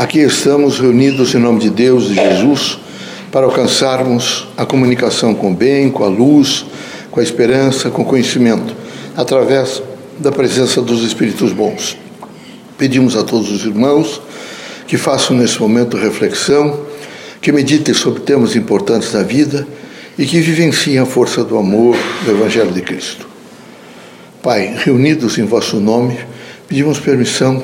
Aqui estamos reunidos em nome de Deus e Jesus para alcançarmos a comunicação com o bem, com a luz, com a esperança, com o conhecimento, através da presença dos Espíritos bons. Pedimos a todos os irmãos que façam nesse momento reflexão, que meditem sobre temas importantes da vida e que vivenciem a força do amor do Evangelho de Cristo. Pai, reunidos em vosso nome, pedimos permissão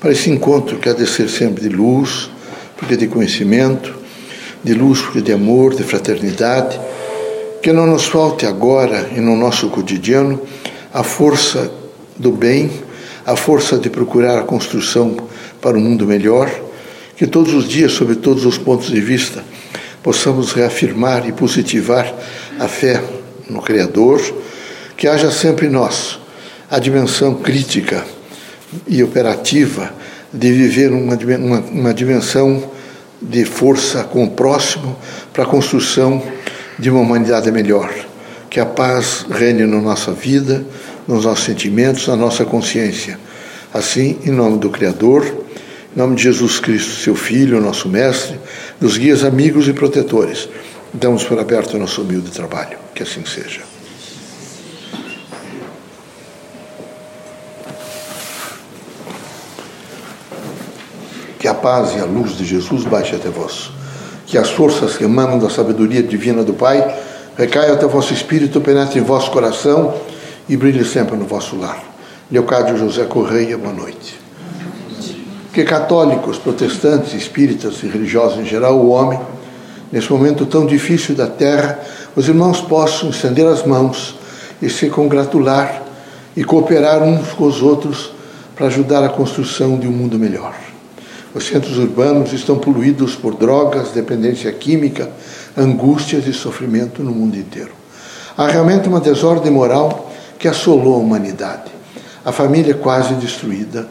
para esse encontro que há de ser sempre de luz, porque de conhecimento, de luz porque de amor, de fraternidade, que não nos falte agora e no nosso cotidiano a força do bem, a força de procurar a construção para um mundo melhor, que todos os dias, sob todos os pontos de vista, possamos reafirmar e positivar a fé no Criador, que haja sempre em nós a dimensão crítica e operativa de viver uma, uma, uma dimensão de força com o próximo para a construção de uma humanidade melhor. Que a paz reine na nossa vida, nos nossos sentimentos, na nossa consciência. Assim, em nome do Criador, em nome de Jesus Cristo, seu Filho, nosso Mestre, dos guias amigos e protetores, damos por aberto o nosso humilde trabalho. Que assim seja. Paz e a luz de Jesus baixe até vós. Que as forças que emanam da sabedoria divina do Pai recaiam até vosso espírito, penetrem em vosso coração e brilhe sempre no vosso lar. Leocádio José Correia, boa noite. Que católicos, protestantes, espíritas e religiosos em geral, o homem, nesse momento tão difícil da terra, os irmãos possam estender as mãos e se congratular e cooperar uns com os outros para ajudar a construção de um mundo melhor. Os centros urbanos estão poluídos por drogas, dependência química, angústias e sofrimento no mundo inteiro. Há realmente uma desordem moral que assolou a humanidade. A família é quase destruída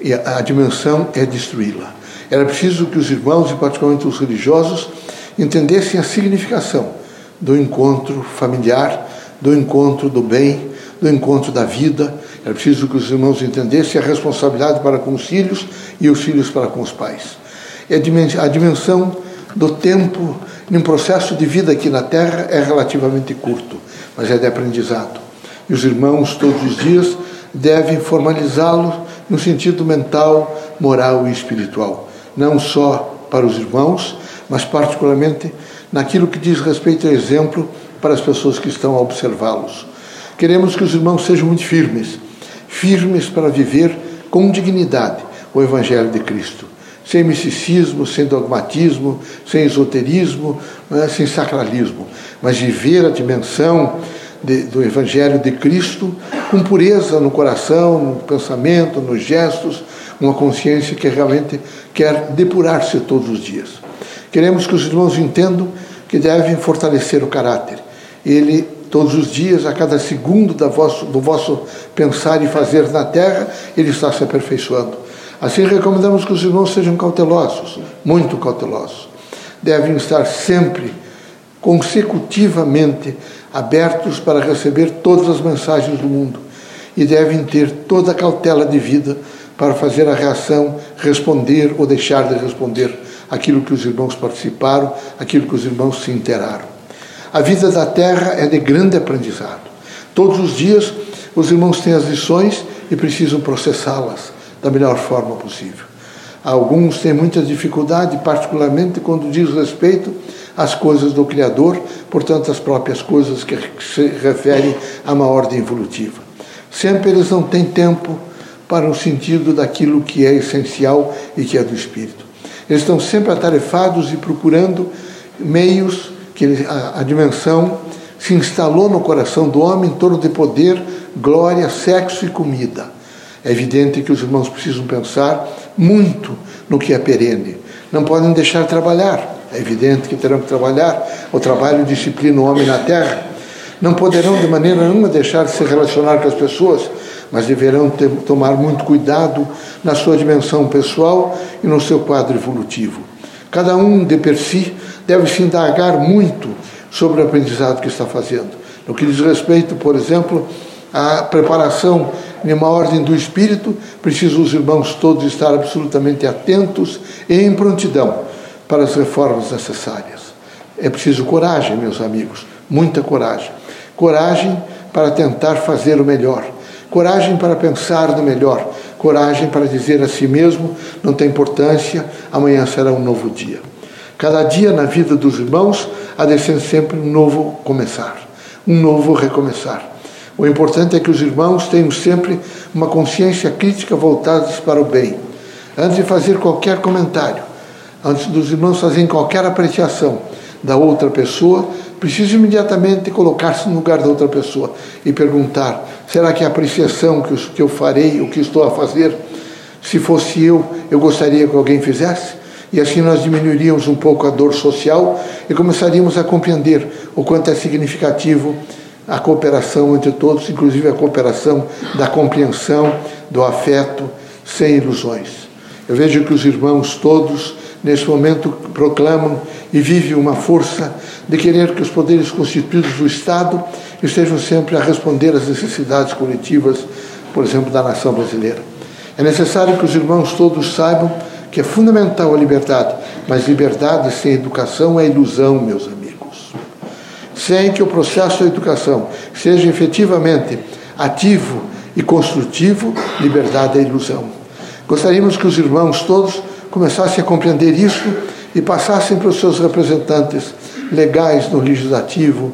e a dimensão é destruí-la. Era preciso que os irmãos, e particularmente os religiosos, entendessem a significação do encontro familiar, do encontro do bem, do encontro da vida. Era preciso que os irmãos entendessem a responsabilidade para com os filhos e os filhos para com os pais. É a dimensão do tempo num processo de vida aqui na Terra é relativamente curto, mas é de aprendizado. E os irmãos, todos os dias, devem formalizá-lo no sentido mental, moral e espiritual. Não só para os irmãos, mas particularmente naquilo que diz respeito ao exemplo para as pessoas que estão a observá-los. Queremos que os irmãos sejam muito firmes, firmes para viver com dignidade o Evangelho de Cristo, sem misticismo, sem dogmatismo, sem esoterismo, é? sem sacralismo, mas viver a dimensão de, do Evangelho de Cristo com pureza no coração, no pensamento, nos gestos, uma consciência que realmente quer depurar-se todos os dias. Queremos que os irmãos entendam que devem fortalecer o caráter. Ele todos os dias, a cada segundo vosso, do vosso pensar e fazer na terra, ele está se aperfeiçoando. Assim, recomendamos que os irmãos sejam cautelosos, muito cautelosos. Devem estar sempre, consecutivamente, abertos para receber todas as mensagens do mundo e devem ter toda a cautela de vida para fazer a reação, responder ou deixar de responder aquilo que os irmãos participaram, aquilo que os irmãos se interaram. A vida da terra é de grande aprendizado. Todos os dias os irmãos têm as lições e precisam processá-las da melhor forma possível. Alguns têm muita dificuldade, particularmente quando diz respeito às coisas do Criador, portanto, as próprias coisas que se referem a uma ordem evolutiva. Sempre eles não têm tempo para o sentido daquilo que é essencial e que é do Espírito. Eles estão sempre atarefados e procurando meios que a, a dimensão se instalou no coração do homem em torno de poder, glória, sexo e comida. É evidente que os irmãos precisam pensar muito no que é perene. Não podem deixar de trabalhar. É evidente que terão que trabalhar. O trabalho disciplina o homem na terra. Não poderão de maneira nenhuma deixar de se relacionar com as pessoas, mas deverão ter, tomar muito cuidado na sua dimensão pessoal e no seu quadro evolutivo. Cada um de per si deve se indagar muito sobre o aprendizado que está fazendo. No que diz respeito, por exemplo, à preparação em uma ordem do Espírito, precisam os irmãos todos estar absolutamente atentos e em prontidão para as reformas necessárias. É preciso coragem, meus amigos, muita coragem. Coragem para tentar fazer o melhor. Coragem para pensar no melhor. Coragem para dizer a si mesmo: não tem importância, amanhã será um novo dia. Cada dia na vida dos irmãos há de ser sempre um novo começar, um novo recomeçar. O importante é que os irmãos tenham sempre uma consciência crítica voltada para o bem. Antes de fazer qualquer comentário, antes dos irmãos fazerem qualquer apreciação da outra pessoa, preciso imediatamente colocar-se no lugar da outra pessoa e perguntar: será que a apreciação que eu farei, o que estou a fazer, se fosse eu, eu gostaria que alguém fizesse? E assim nós diminuiríamos um pouco a dor social e começaríamos a compreender o quanto é significativo a cooperação entre todos, inclusive a cooperação da compreensão, do afeto, sem ilusões. Eu vejo que os irmãos todos, nesse momento, proclamam e vivem uma força de querer que os poderes constituídos do Estado estejam sempre a responder às necessidades coletivas, por exemplo, da nação brasileira. É necessário que os irmãos todos saibam que é fundamental a liberdade, mas liberdade sem educação é ilusão, meus amigos sem que o processo da educação seja efetivamente ativo e construtivo, liberdade é ilusão. Gostaríamos que os irmãos todos começassem a compreender isso e passassem para os seus representantes legais no legislativo,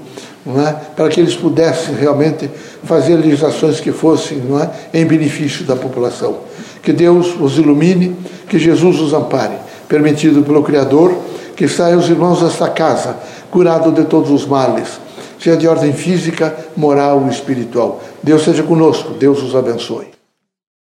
é? para que eles pudessem realmente fazer legislações que fossem é? em benefício da população. Que Deus os ilumine, que Jesus os ampare, permitido pelo Criador, que saiam os irmãos desta casa curado de todos os males, seja de ordem física, moral ou espiritual. Deus seja conosco, Deus os abençoe.